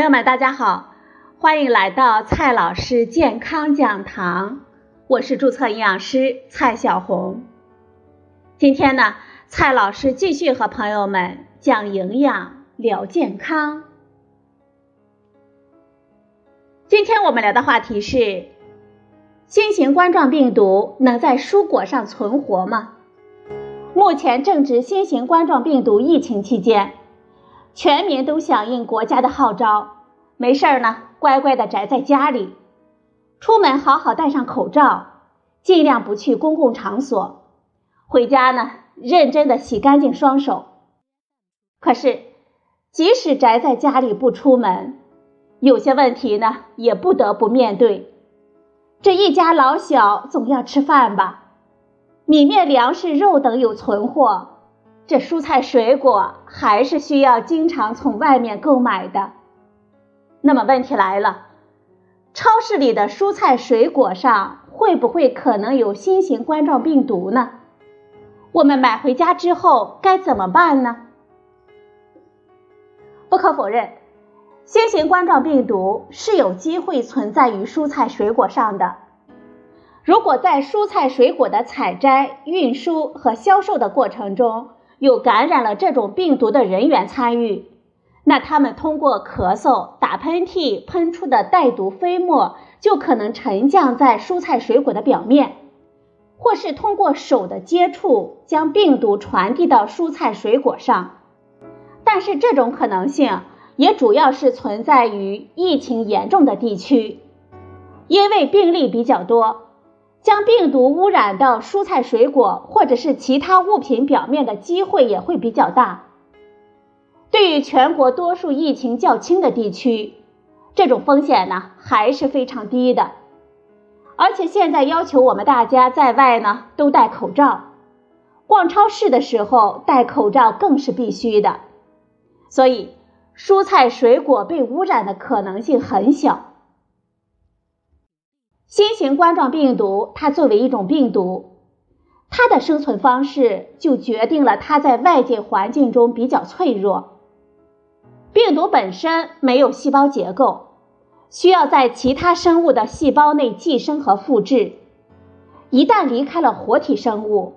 朋友们，大家好，欢迎来到蔡老师健康讲堂，我是注册营养师蔡小红。今天呢，蔡老师继续和朋友们讲营养聊健康。今天我们聊的话题是：新型冠状病毒能在蔬果上存活吗？目前正值新型冠状病毒疫情期间。全民都响应国家的号召，没事儿呢，乖乖的宅在家里，出门好好戴上口罩，尽量不去公共场所，回家呢，认真的洗干净双手。可是，即使宅在家里不出门，有些问题呢，也不得不面对。这一家老小总要吃饭吧，米面粮食肉等有存货。这蔬菜水果还是需要经常从外面购买的。那么问题来了，超市里的蔬菜水果上会不会可能有新型冠状病毒呢？我们买回家之后该怎么办呢？不可否认，新型冠状病毒是有机会存在于蔬菜水果上的。如果在蔬菜水果的采摘、运输和销售的过程中，有感染了这种病毒的人员参与，那他们通过咳嗽、打喷嚏喷出的带毒飞沫就可能沉降在蔬菜水果的表面，或是通过手的接触将病毒传递到蔬菜水果上。但是这种可能性也主要是存在于疫情严重的地区，因为病例比较多。将病毒污染到蔬菜水果或者是其他物品表面的机会也会比较大。对于全国多数疫情较轻的地区，这种风险呢还是非常低的。而且现在要求我们大家在外呢都戴口罩，逛超市的时候戴口罩更是必须的。所以，蔬菜水果被污染的可能性很小。新型冠状病毒，它作为一种病毒，它的生存方式就决定了它在外界环境中比较脆弱。病毒本身没有细胞结构，需要在其他生物的细胞内寄生和复制。一旦离开了活体生物，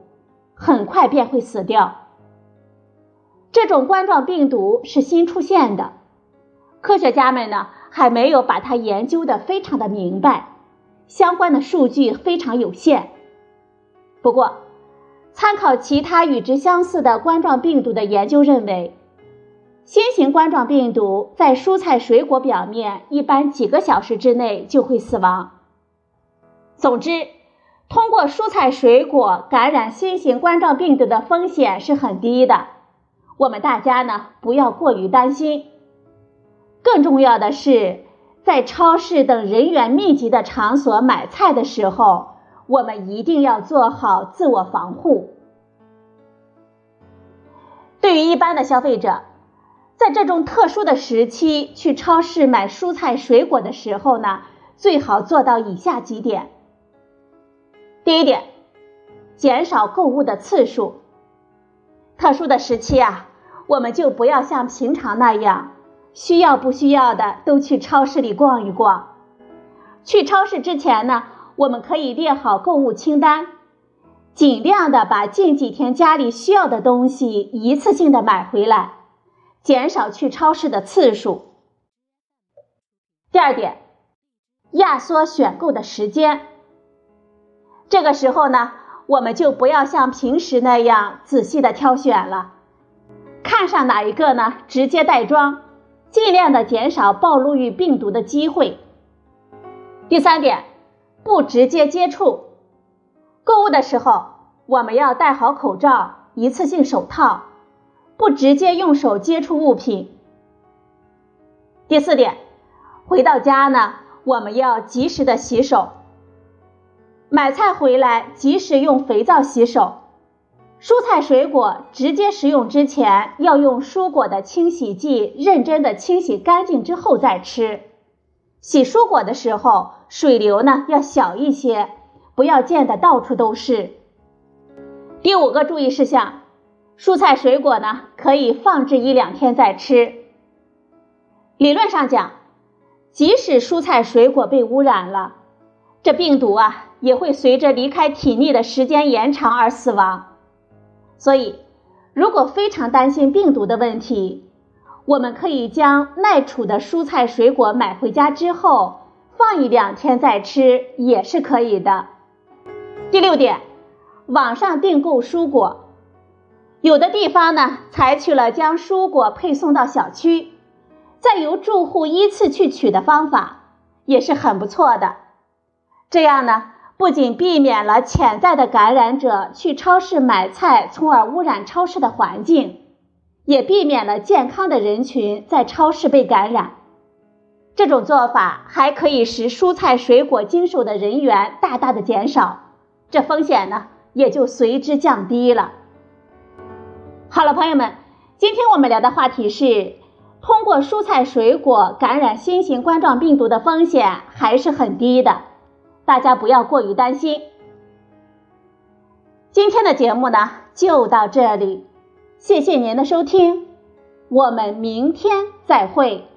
很快便会死掉。这种冠状病毒是新出现的，科学家们呢还没有把它研究的非常的明白。相关的数据非常有限。不过，参考其他与之相似的冠状病毒的研究认为，新型冠状病毒在蔬菜水果表面一般几个小时之内就会死亡。总之，通过蔬菜水果感染新型冠状病毒的风险是很低的。我们大家呢不要过于担心。更重要的是。在超市等人员密集的场所买菜的时候，我们一定要做好自我防护。对于一般的消费者，在这种特殊的时期去超市买蔬菜水果的时候呢，最好做到以下几点。第一点，减少购物的次数。特殊的时期啊，我们就不要像平常那样。需要不需要的都去超市里逛一逛。去超市之前呢，我们可以列好购物清单，尽量的把近几天家里需要的东西一次性的买回来，减少去超市的次数。第二点，压缩选购的时间。这个时候呢，我们就不要像平时那样仔细的挑选了，看上哪一个呢，直接袋装。尽量的减少暴露于病毒的机会。第三点，不直接接触。购物的时候，我们要戴好口罩、一次性手套，不直接用手接触物品。第四点，回到家呢，我们要及时的洗手。买菜回来，及时用肥皂洗手。蔬菜水果直接食用之前，要用蔬果的清洗剂认真的清洗干净之后再吃。洗蔬果的时候，水流呢要小一些，不要溅得到处都是。第五个注意事项，蔬菜水果呢可以放置一两天再吃。理论上讲，即使蔬菜水果被污染了，这病毒啊也会随着离开体内的时间延长而死亡。所以，如果非常担心病毒的问题，我们可以将耐储的蔬菜水果买回家之后，放一两天再吃，也是可以的。第六点，网上订购蔬果，有的地方呢采取了将蔬果配送到小区，再由住户依次去取的方法，也是很不错的。这样呢，不仅避免了潜在的感染者去超市买菜，从而污染超市的环境，也避免了健康的人群在超市被感染。这种做法还可以使蔬菜水果经手的人员大大的减少。这风险呢也就随之降低了。好了，朋友们，今天我们聊的话题是，通过蔬菜水果感染新型冠状病毒的风险还是很低的，大家不要过于担心。今天的节目呢就到这里，谢谢您的收听，我们明天再会。